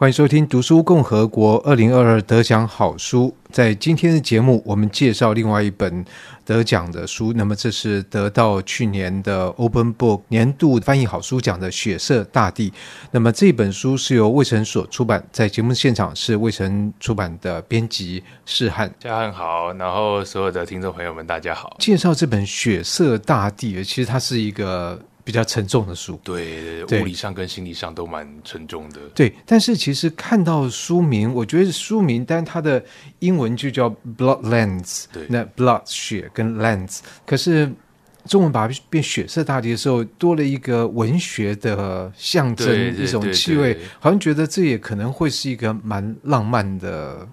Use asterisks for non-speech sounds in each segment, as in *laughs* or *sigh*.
欢迎收听《读书共和国》二零二二得奖好书。在今天的节目，我们介绍另外一本得奖的书。那么，这是得到去年的 Open Book 年度翻译好书奖的《血色大地》。那么，这本书是由魏晨所出版。在节目现场是魏晨出版的编辑士翰。家翰好，然后所有的听众朋友们，大家好。介绍这本《血色大地》，其实它是一个。比较沉重的书，对，物理上跟心理上都蛮沉重的。对，但是其实看到书名，我觉得书名，但它的英文就叫 Bloodlands，对，那 Blood 血跟 Lands，可是中文把它变血色大地的时候，多了一个文学的象征，一种气味，好像觉得这也可能会是一个蛮浪漫的。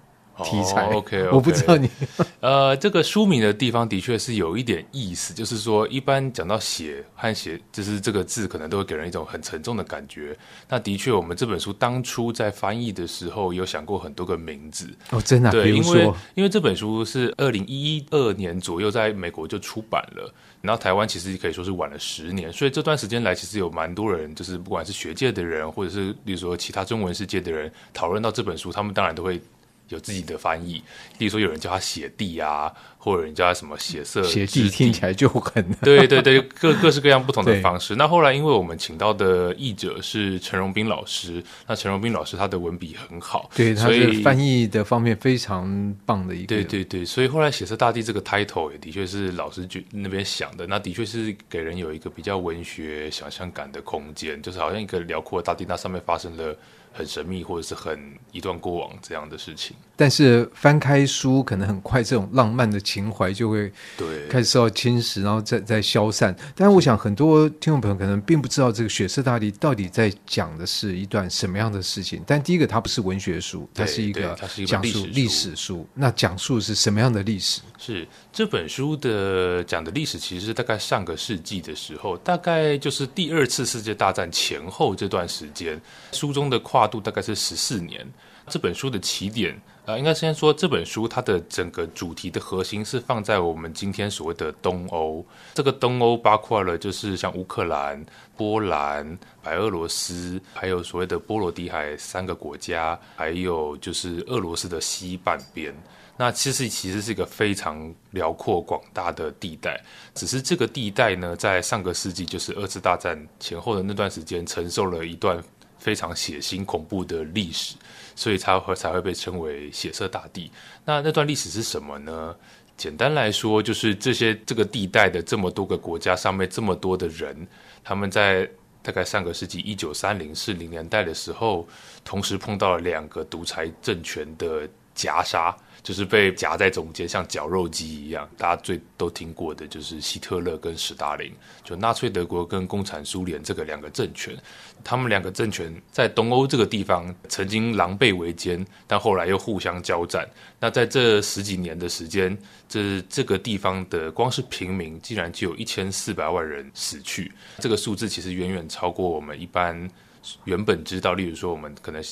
题材、oh, OK，, okay. 我不知道你 *laughs* 呃，这个书名的地方的确是有一点意思，就是说，一般讲到血和血，就是这个字，可能都会给人一种很沉重的感觉。那的确，我们这本书当初在翻译的时候，有想过很多个名字哦，真的、啊，对，因为因为这本书是二零一二年左右在美国就出版了，然后台湾其实可以说是晚了十年，所以这段时间来，其实有蛮多人，就是不管是学界的人，或者是比如说其他中文世界的人，讨论到这本书，他们当然都会。有自己的翻译，例如说有人叫他血地啊，或者人叫他什么血色血地，听起来就很 *laughs* 对对对，各各式各样不同的方式。那后来因为我们请到的译者是陈荣斌老师，那陈荣斌老师他的文笔很好，对，所以他是翻译的方面非常棒的一个。对对对，所以后来血色大地这个 title 也的确是老师就那边想的，那的确是给人有一个比较文学想象感的空间，就是好像一个辽阔的大地，那上面发生了。很神秘，或者是很一段过往这样的事情。但是翻开书，可能很快这种浪漫的情怀就会对开始受到侵蚀，然后再再消散。但是我想，很多听众朋友可能并不知道这个《血色大地》到底在讲的是一段什么样的事情。但第一个，它不是文学书，它是一个讲述历史书。那讲述是什么样的历史？是这本书的讲的历史，其实是大概上个世纪的时候，大概就是第二次世界大战前后这段时间。书中的跨跨度大概是十四年。这本书的起点，呃，应该先说这本书它的整个主题的核心是放在我们今天所谓的东欧。这个东欧包括了就是像乌克兰、波兰、白俄罗斯，还有所谓的波罗的海三个国家，还有就是俄罗斯的西半边。那其实其实是一个非常辽阔广大的地带，只是这个地带呢，在上个世纪就是二次大战前后的那段时间，承受了一段非常血腥恐怖的历史，所以才会才会被称为血色大地。那那段历史是什么呢？简单来说，就是这些这个地带的这么多个国家上面这么多的人，他们在大概上个世纪一九三零四零年代的时候，同时碰到了两个独裁政权的夹杀。就是被夹在中间，像绞肉机一样。大家最都听过的就是希特勒跟史达林，就纳粹德国跟共产苏联这个两个政权。他们两个政权在东欧这个地方曾经狼狈为奸，但后来又互相交战。那在这十几年的时间，这这个地方的光是平民，竟然就有一千四百万人死去。这个数字其实远远超过我们一般原本知道。例如说，我们可能。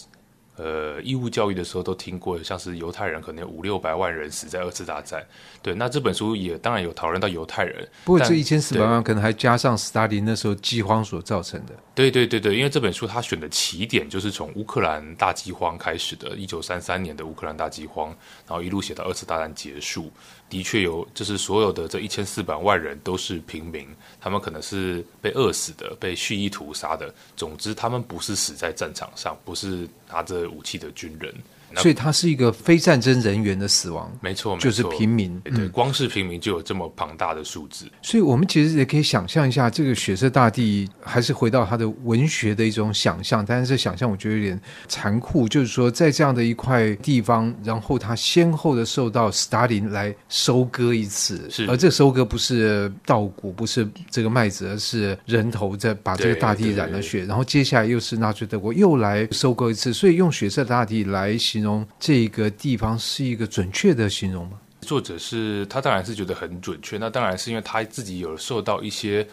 呃，义务教育的时候都听过，像是犹太人可能有五六百万人死在二次大战。对，那这本书也当然有讨论到犹太人。不过这一千四百万可能还加上斯大林那时候饥荒所造成的。对对对对，因为这本书他选的起点就是从乌克兰大饥荒开始的，一九三三年的乌克兰大饥荒，然后一路写到二次大战结束。的确有，就是所有的这一千四百万人都是平民，他们可能是被饿死的，被蓄意屠杀的。总之，他们不是死在战场上，不是拿着武器的军人。所以它是一个非战争人员的死亡，没错，就是平民。对，对，光是平民就有这么庞大的数字。所以我们其实也可以想象一下，这个血色大地还是回到他的文学的一种想象，但是这想象我觉得有点残酷。就是说，在这样的一块地方，然后他先后的受到斯大林来收割一次，是，而这收割不是稻谷，不是这个麦子，而是人头在把这个大地染了血，然后接下来又是纳粹德国又来收割一次，所以用血色大地来形容这个地方是一个准确的形容吗？作者是他当然是觉得很准确，那当然是因为他自己有受到一些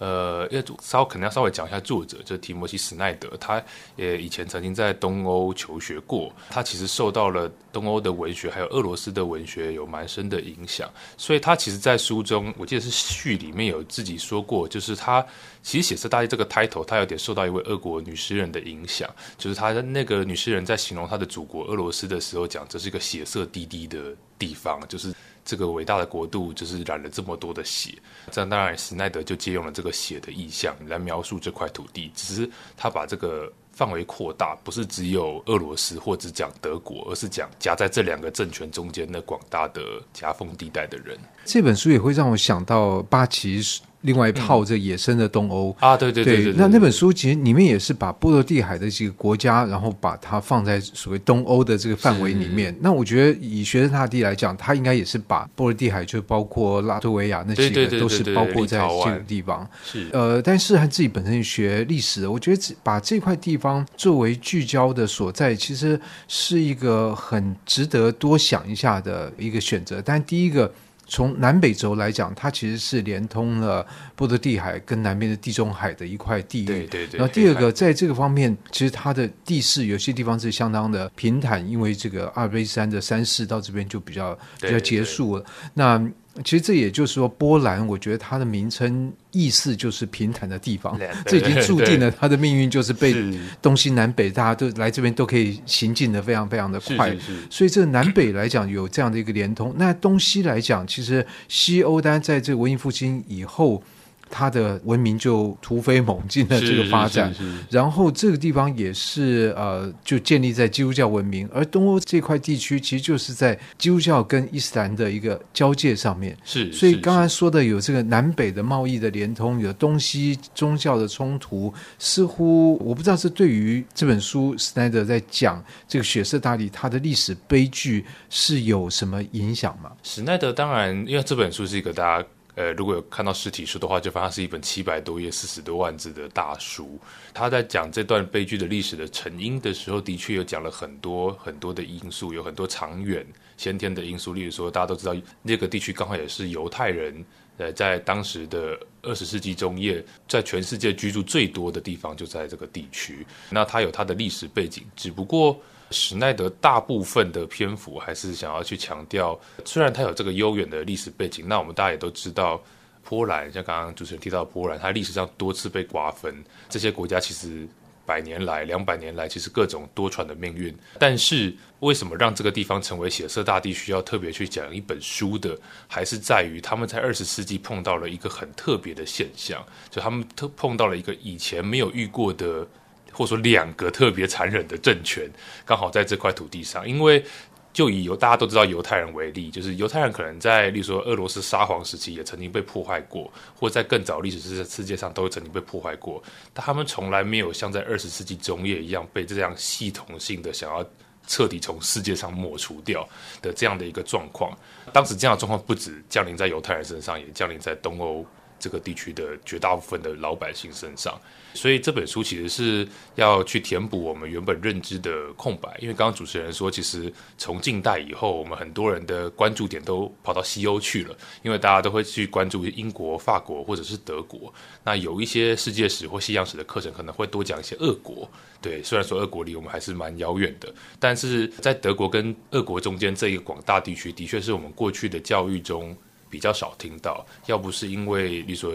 呃，要稍可能要稍微讲一下作者，就是提摩西·史奈德，他也以前曾经在东欧求学过，他其实受到了东欧的文学还有俄罗斯的文学有蛮深的影响，所以他其实，在书中，我记得是序里面有自己说过，就是他其实《血色大地》这个 title，他有点受到一位俄国女诗人的影响，就是他的那个女诗人在形容他的祖国俄罗斯的时候，讲这是一个血色滴滴的地方，就是。这个伟大的国度就是染了这么多的血，这样当然施耐德就借用了这个血的意象来描述这块土地，只是他把这个范围扩大，不是只有俄罗斯或者讲德国，而是讲夹在这两个政权中间的广大的夹缝地带的人。这本书也会让我想到八旗。另外一套这野生的东欧、嗯、啊，对对对对，对，那那本书其实里面也是把波罗的海的几个国家，然后把它放在所谓东欧的这个范围里面。那我觉得以学生大地来讲，他应该也是把波罗的海，就包括拉脱维亚那几个都是包括在这个地方。是呃，但是他自己本身学历史，我觉得把这块地方作为聚焦的所在，其实是一个很值得多想一下的一个选择。但第一个。从南北轴来讲，它其实是连通了波罗的海跟南边的地中海的一块地域。对对对。然后第二个，在这个方面，其实它的地势有些地方是相当的平坦，因为这个阿尔卑斯山的山势到这边就比较比较结束了。那其实这也就是说，波兰，我觉得它的名称意思就是平坦的地方，这已经注定了它的命运就是被东西南北大家都来这边都可以行进的非常非常的快。所以这南北来讲有这样的一个连通，那东西来讲，其实西欧当然在这个文艺复兴以后。它的文明就突飞猛进的这个发展，然后这个地方也是呃，就建立在基督教文明，而东欧这块地区其实就是在基督教跟伊斯兰的一个交界上面。是，所以刚才说的有这个南北的贸易的连通，有东西宗教的冲突，似乎我不知道是对于这本书史奈德在讲这个血色大地它的历史悲剧是有什么影响吗？史奈德当然，因为这本书是一个大家。呃，如果有看到实体书的话，就发现是一本七百多页、四十多万字的大书。他在讲这段悲剧的历史的成因的时候，的确有讲了很多很多的因素，有很多长远先天的因素。例如说，大家都知道那个地区刚好也是犹太人，呃，在当时的二十世纪中叶，在全世界居住最多的地方就在这个地区。那它有它的历史背景，只不过。史奈德大部分的篇幅还是想要去强调，虽然它有这个悠远的历史背景，那我们大家也都知道，波兰像刚刚主持人提到波兰，它历史上多次被瓜分，这些国家其实百年来、两百年来其实各种多舛的命运。但是为什么让这个地方成为血色大地需要特别去讲一本书的，还是在于他们在二十世纪碰到了一个很特别的现象，就他们碰到了一个以前没有遇过的。或者说两个特别残忍的政权，刚好在这块土地上。因为就以犹大家都知道犹太人为例，就是犹太人可能在，例如说俄罗斯沙皇时期也曾经被破坏过，或在更早历史世世界上都曾经被破坏过。但他们从来没有像在二十世纪中叶一样被这样系统性的想要彻底从世界上抹除掉的这样的一个状况。当时这样的状况不止降临在犹太人身上，也降临在东欧。这个地区的绝大部分的老百姓身上，所以这本书其实是要去填补我们原本认知的空白。因为刚刚主持人说，其实从近代以后，我们很多人的关注点都跑到西欧去了，因为大家都会去关注英国、法国或者是德国。那有一些世界史或西洋史的课程可能会多讲一些俄国。对，虽然说俄国离我们还是蛮遥远的，但是在德国跟俄国中间这一个广大地区，的确是我们过去的教育中。比较少听到，要不是因为你说，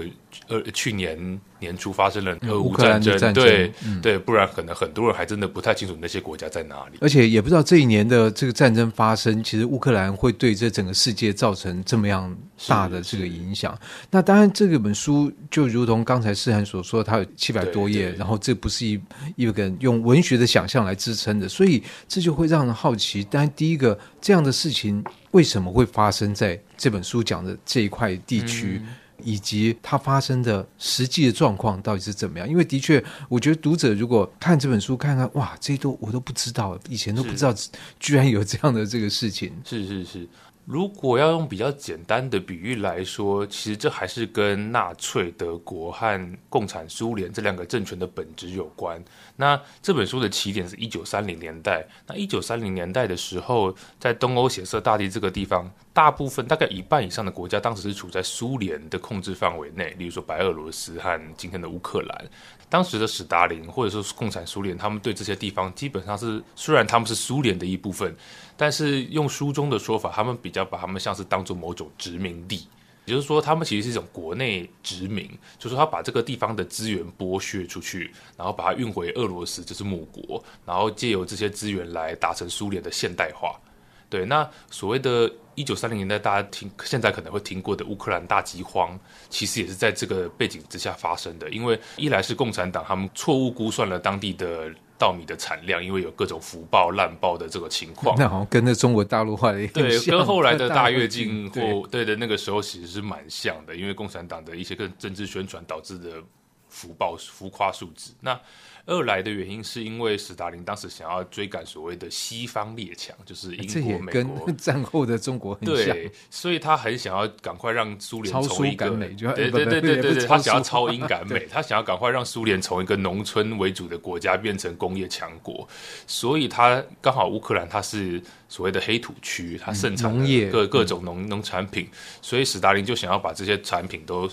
呃，去年年初发生了俄乌战争，战争对、嗯、对，不然可能很多人还真的不太清楚那些国家在哪里，而且也不知道这一年的这个战争发生，其实乌克兰会对这整个世界造成这么样大的这个影响。那当然，这个本书就如同刚才诗涵所说，它有七百多页，然后这不是一一个用文学的想象来支撑的，所以这就会让人好奇。但第一个，这样的事情为什么会发生在这本书讲的这一块地区？嗯以及它发生的实际的状况到底是怎么样？因为的确，我觉得读者如果看这本书，看看哇，这都我都不知道，以前都不知道，居然有这样的这个事情。是是是，如果要用比较简单的比喻来说，其实这还是跟纳粹德国和共产苏联这两个政权的本质有关。那这本书的起点是一九三零年代。那一九三零年代的时候，在东欧血色大地这个地方，大部分大概一半以上的国家，当时是处在苏联的控制范围内，例如说白俄罗斯和今天的乌克兰。当时的史达林或者说共产苏联，他们对这些地方基本上是，虽然他们是苏联的一部分，但是用书中的说法，他们比较把他们像是当做某种殖民地，也就是说，他们其实是一种国内殖民，就是说他把这个地方的资源剥削出去，然后把它运回俄罗斯，就是母国，然后借由这些资源来达成苏联的现代化。对，那所谓的。一九三零年代，大家听现在可能会听过的乌克兰大饥荒，其实也是在这个背景之下发生的。因为一来是共产党他们错误估算了当地的稻米的产量，因为有各种福报烂报的这个情况。*laughs* 那好像跟那中国大陆化的对，跟 *laughs* 后来的大跃进或对的那个时候其实是蛮像的，因为共产党的一些跟政治宣传导致的福报浮夸数字。那二来的原因是因为史达林当时想要追赶所谓的西方列强，就是英国、美国。跟 *laughs* 战后的中国很像。对，所以他很想要赶快让苏联从一个美，对对对对对对，他想要超英赶美，*laughs* 他想要赶快让苏联从一个农村为主的国家变成工业强国，所以他刚好乌克兰它是所谓的黑土区，它盛产各各种农农产品，所以史达林就想要把这些产品都。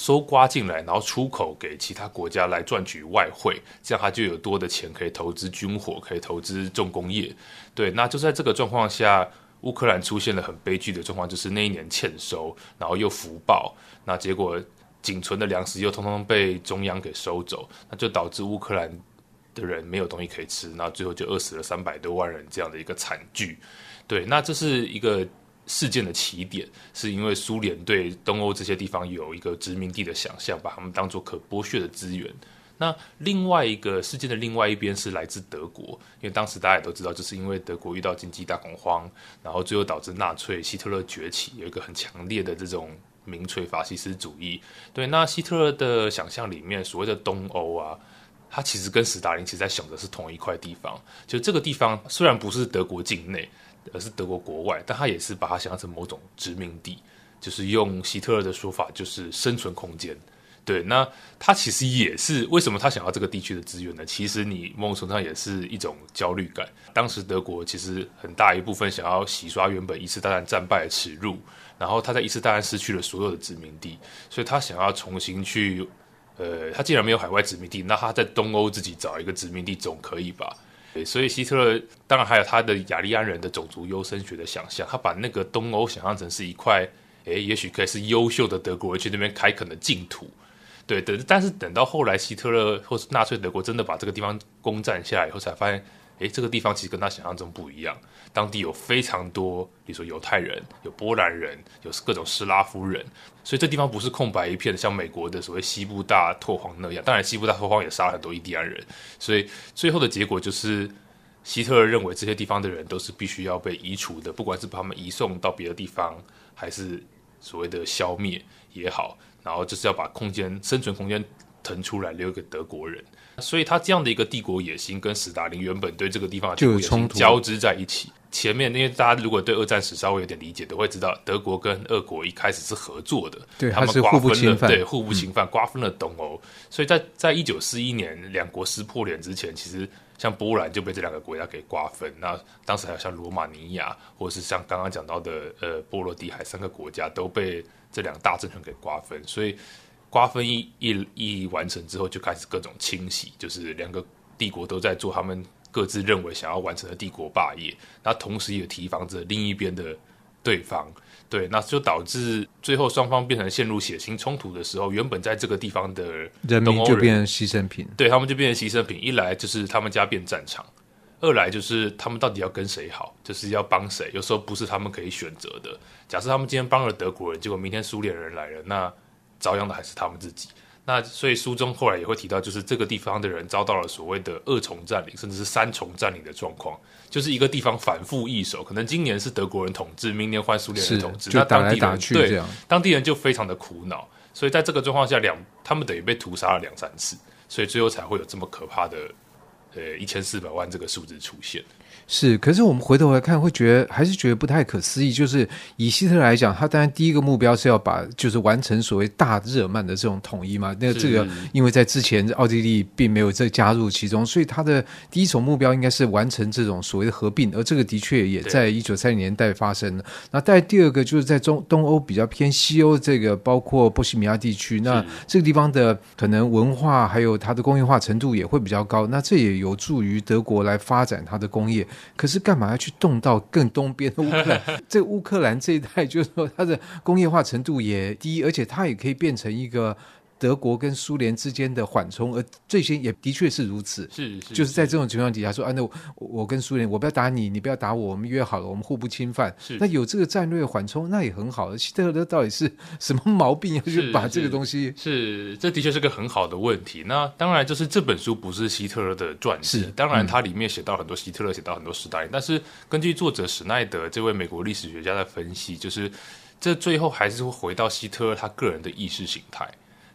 搜刮进来，然后出口给其他国家来赚取外汇，这样他就有多的钱可以投资军火，可以投资重工业。对，那就在这个状况下，乌克兰出现了很悲剧的状况，就是那一年欠收，然后又福报，那结果仅存的粮食又通通被中央给收走，那就导致乌克兰的人没有东西可以吃，那最后就饿死了三百多万人这样的一个惨剧。对，那这是一个。事件的起点是因为苏联对东欧这些地方有一个殖民地的想象，把他们当作可剥削的资源。那另外一个事件的另外一边是来自德国，因为当时大家也都知道，就是因为德国遇到经济大恐慌，然后最后导致纳粹希特勒崛起，有一个很强烈的这种民粹法西斯主义。对，那希特勒的想象里面，所谓的东欧啊，他其实跟史达林其实在想的是同一块地方，就这个地方虽然不是德国境内。而是德国国外，但他也是把它想象成某种殖民地，就是用希特勒的说法，就是生存空间。对，那他其实也是为什么他想要这个地区的资源呢？其实你某种程度上也是一种焦虑感。当时德国其实很大一部分想要洗刷原本一次大战战败的耻辱，然后他在一次大战失去了所有的殖民地，所以他想要重新去，呃，他既然没有海外殖民地，那他在东欧自己找一个殖民地总可以吧？对，所以希特勒当然还有他的雅利安人的种族优生学的想象，他把那个东欧想象成是一块，诶，也许可以是优秀的德国人去那边开垦的净土。对，等但是等到后来希特勒或是纳粹德国真的把这个地方攻占下来以后，才发现。诶，这个地方其实跟他想象中不一样。当地有非常多，比如说犹太人、有波兰人、有各种斯拉夫人，所以这地方不是空白一片，像美国的所谓西部大拓荒那样。当然，西部大拓荒也杀了很多印第安人。所以最后的结果就是，希特勒认为这些地方的人都是必须要被移除的，不管是把他们移送到别的地方，还是所谓的消灭也好，然后就是要把空间、生存空间腾出来，留给德国人。所以他这样的一个帝国野心，跟史达林原本对这个地方的野心交织在一起。前面因为大家如果对二战史稍微有点理解，都会知道德国跟俄国一开始是合作的，对，他们瓜分了，对，互不侵犯，瓜分了东欧。所以在在一九四一年两国撕破脸之前，其实像波兰就被这两个国家给瓜分。那当时还有像罗马尼亚，或者是像刚刚讲到的呃波罗的海三个国家，都被这两大政权给瓜分。所以。瓜分一一一完成之后，就开始各种清洗，就是两个帝国都在做他们各自认为想要完成的帝国霸业，那同时也提防着另一边的对方，对，那就导致最后双方变成陷入血腥冲突的时候，原本在这个地方的人，人民就变成牺牲品，对，他们就变成牺牲品。一来就是他们家变战场，二来就是他们到底要跟谁好，就是要帮谁，有时候不是他们可以选择的。假设他们今天帮了德国人，结果明天苏联人来了，那。遭殃的还是他们自己。那所以书中后来也会提到，就是这个地方的人遭到了所谓的二重占领，甚至是三重占领的状况。就是一个地方反复易手，可能今年是德国人统治，明年换苏联人统治，那当地人，对，当地人就非常的苦恼。所以在这个状况下，两他们等于被屠杀了两三次，所以最后才会有这么可怕的呃一千四百万这个数字出现。是，可是我们回头来看，会觉得还是觉得不太可思议。就是以希特勒来讲，他当然第一个目标是要把就是完成所谓大日耳曼的这种统一嘛。那这个因为在之前奥地利并没有这加入其中，所以他的第一种目标应该是完成这种所谓的合并，而这个的确也在一九三零年代发生了。那但第二个就是在中东欧比较偏西欧这个，包括波西米亚地区，那这个地方的可能文化还有它的工业化程度也会比较高，那这也有助于德国来发展它的工业。可是干嘛要去动到更东边的乌克兰？*laughs* 这乌克兰这一带，就是说它的工业化程度也低，而且它也可以变成一个。德国跟苏联之间的缓冲，而最先也的确是如此。是，是，就是在这种情况底下说，啊，那我，我跟苏联，我不要打你，你不要打我，我们约好了，我们互不侵犯。是，那有这个战略缓冲，那也很好。希特勒到底是什么毛病 *laughs* 要去把这个东西？是，这的确是个很好的问题。那当然，就是这本书不是希特勒的传记，是当然它里面写到很多希特勒，写到很多史大林。但是根据作者史奈德这位美国历史学家的分析，就是这最后还是会回到希特勒他个人的意识形态。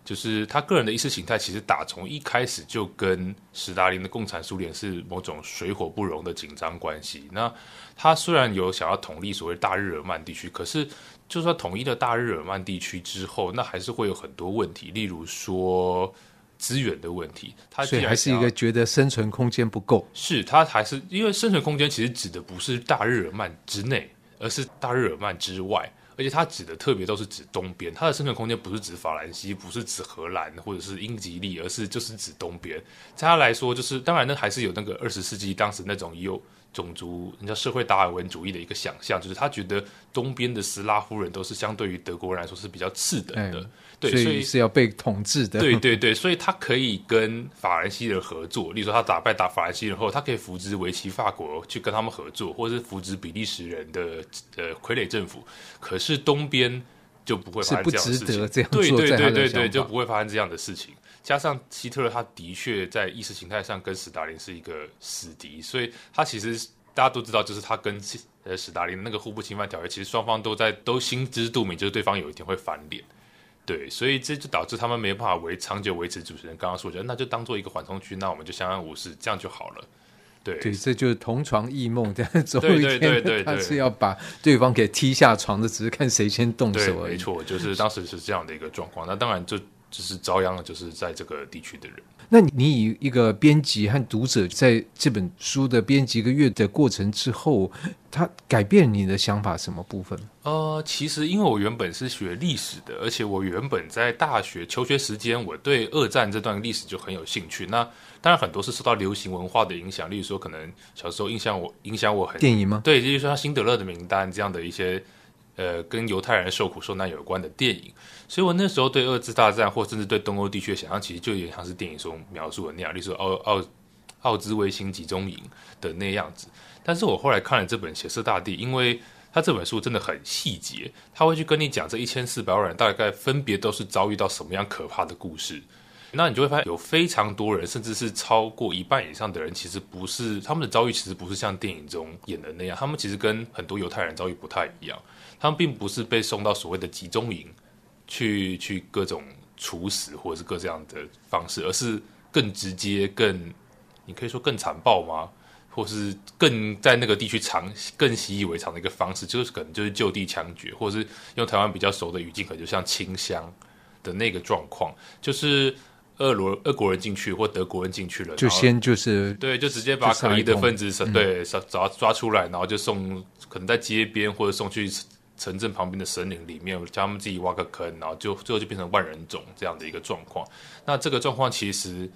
就是他个人的意识形态，其实打从一开始就跟史达林的共产苏联是某种水火不容的紧张关系。那他虽然有想要统一所谓大日耳曼地区，可是就算统一了大日耳曼地区之后，那还是会有很多问题，例如说资源的问题。他所以还是一个觉得生存空间不够。是他还是因为生存空间其实指的不是大日耳曼之内，而是大日耳曼之外。而且它指的特别都是指东边，它的生存空间不是指法兰西，不是指荷兰或者是英吉利，而是就是指东边。在他来说，就是当然那还是有那个二十世纪当时那种有种族人家社会达尔文主义的一个想象，就是他觉得东边的斯拉夫人都是相对于德国人来说是比较次等的。嗯对，所以是要被统治的。对对对，所以他可以跟法兰西人合作。例如说，他打败打法兰西人后，他可以扶植维持法国去跟他们合作，或者是扶植比利时人的呃傀儡政府。可是东边就不会发生这样的事情。对对对对对，就不会发生这样的事情。加上希特勒，他的确在意识形态上跟斯大林是一个死敌，所以他其实大家都知道，就是他跟呃斯大林那个互不侵犯条约，其实双方都在都心知肚明，就是对方有一天会翻脸。对，所以这就导致他们没办法维长久维持主持人刚刚说的，那就当做一个缓冲区，那我们就相安无事，这样就好了。对，对，这就是同床异梦，这样总有一天他是要把对方给踢下床的，只是看谁先动手而已。没错，就是当时是这样的一个状况。那当然就只是遭殃的，就是在这个地区的人。那你以一个编辑和读者在这本书的编辑一个月的过程之后，他改变你的想法什么部分？呃，其实因为我原本是学历史的，而且我原本在大学求学时间，我对二战这段历史就很有兴趣。那当然很多是受到流行文化的影响，例如说可能小时候印象我影响我很电影吗？对，就是说像《辛德勒的名单》这样的一些。呃，跟犹太人受苦受难有关的电影，所以我那时候对二次大战，或甚至对东欧地区的想象，其实就有点像是电影中描述的那样，例如奥奥奥兹威辛集中营的那样子。但是我后来看了这本《血色大地》，因为他这本书真的很细节，他会去跟你讲这一千四百万人大概分别都是遭遇到什么样可怕的故事。那你就会发现，有非常多人，甚至是超过一半以上的人，其实不是他们的遭遇，其实不是像电影中演的那样，他们其实跟很多犹太人遭遇不太一样。他们并不是被送到所谓的集中营去去各种处死或者是各这样的方式，而是更直接、更你可以说更残暴吗？或是更在那个地区常更习以为常的一个方式，就是可能就是就地枪决，或者是用台湾比较熟的语境，可能就像清乡的那个状况，就是。俄罗俄国人进去或德国人进去了，就先就是对，就直接把可疑的分子对抓抓抓出来，然后就送可能在街边或者送去城镇旁边的森林里面，叫他们自己挖个坑，然后就最后就变成万人冢这样的一个状况。那这个状况其实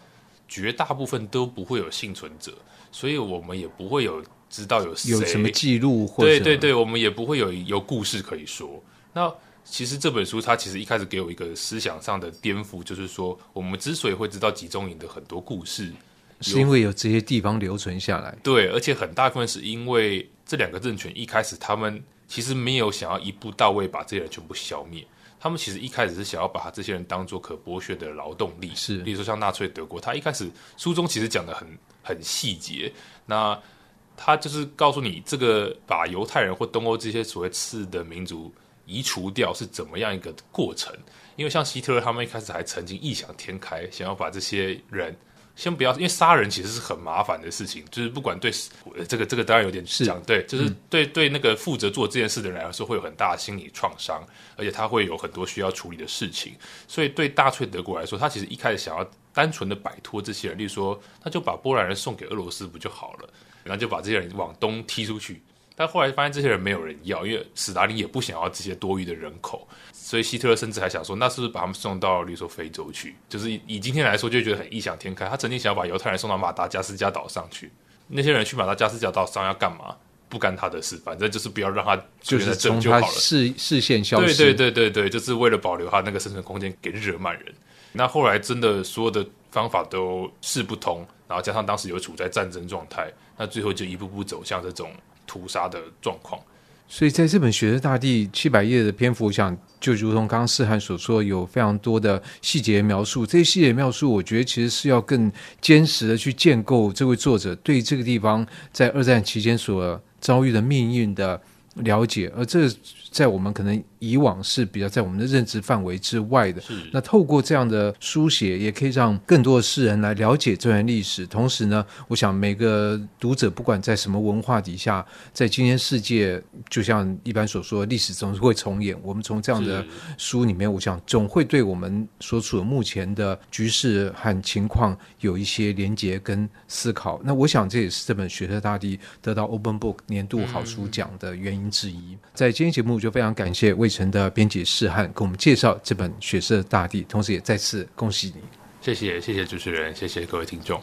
绝大部分都不会有幸存者，所以我们也不会有知道有有什么记录，或对对对，我们也不会有有故事可以说。那其实这本书它其实一开始给我一个思想上的颠覆，就是说我们之所以会知道集中营的很多故事，是因为有这些地方留存下来。对，而且很大部分是因为这两个政权一开始他们其实没有想要一步到位把这些人全部消灭，他们其实一开始是想要把这些人当做可剥削的劳动力。是，比如说像纳粹德国，他一开始书中其实讲的很很细节，那他就是告诉你这个把犹太人或东欧这些所谓次的民族。移除掉是怎么样一个过程？因为像希特勒他们一开始还曾经异想天开，想要把这些人先不要，因为杀人其实是很麻烦的事情，就是不管对这个这个当然有点讲对，就是对对那个负责做这件事的人来说会有很大的心理创伤，而且他会有很多需要处理的事情，所以对大粹德国来说，他其实一开始想要单纯的摆脱这些人，例如说，他就把波兰人送给俄罗斯不就好了，然后就把这些人往东踢出去。但后来发现这些人没有人要，因为史达林也不想要这些多余的人口，所以希特勒甚至还想说，那是不是把他们送到，比如说非洲去？就是以今天来说，就觉得很异想天开。他曾经想要把犹太人送到马达加斯加岛上去，那些人去马达加斯加岛上要干嘛？不干他的事，反正就是不要让他就是从他视视线消失。对对对对对，就是为了保留他那个生存空间给日耳曼人。那后来真的所有的方法都试不通，然后加上当时有处在战争状态，那最后就一步步走向这种。屠杀的状况，所以在这本《血色大地》七百页的篇幅，我想就如同刚刚世涵所说，有非常多的细节描述。这些细节描述，我觉得其实是要更坚实的去建构这位作者对这个地方在二战期间所遭遇的命运的了解，而这在我们可能。以往是比较在我们的认知范围之外的。是。那透过这样的书写，也可以让更多的世人来了解这段历史。同时呢，我想每个读者不管在什么文化底下，在今天世界，就像一般所说，历史总是会重演。我们从这样的书里面，我想总会对我们所处的目前的局势和情况有一些连结跟思考。那我想这也是这本《血色大地》得到 Open Book 年度好书奖的原因之一。在今天节目就非常感谢魏晨的编辑士汉给我们介绍这本《血色大地》，同时也再次恭喜你。谢谢，谢谢主持人，谢谢各位听众。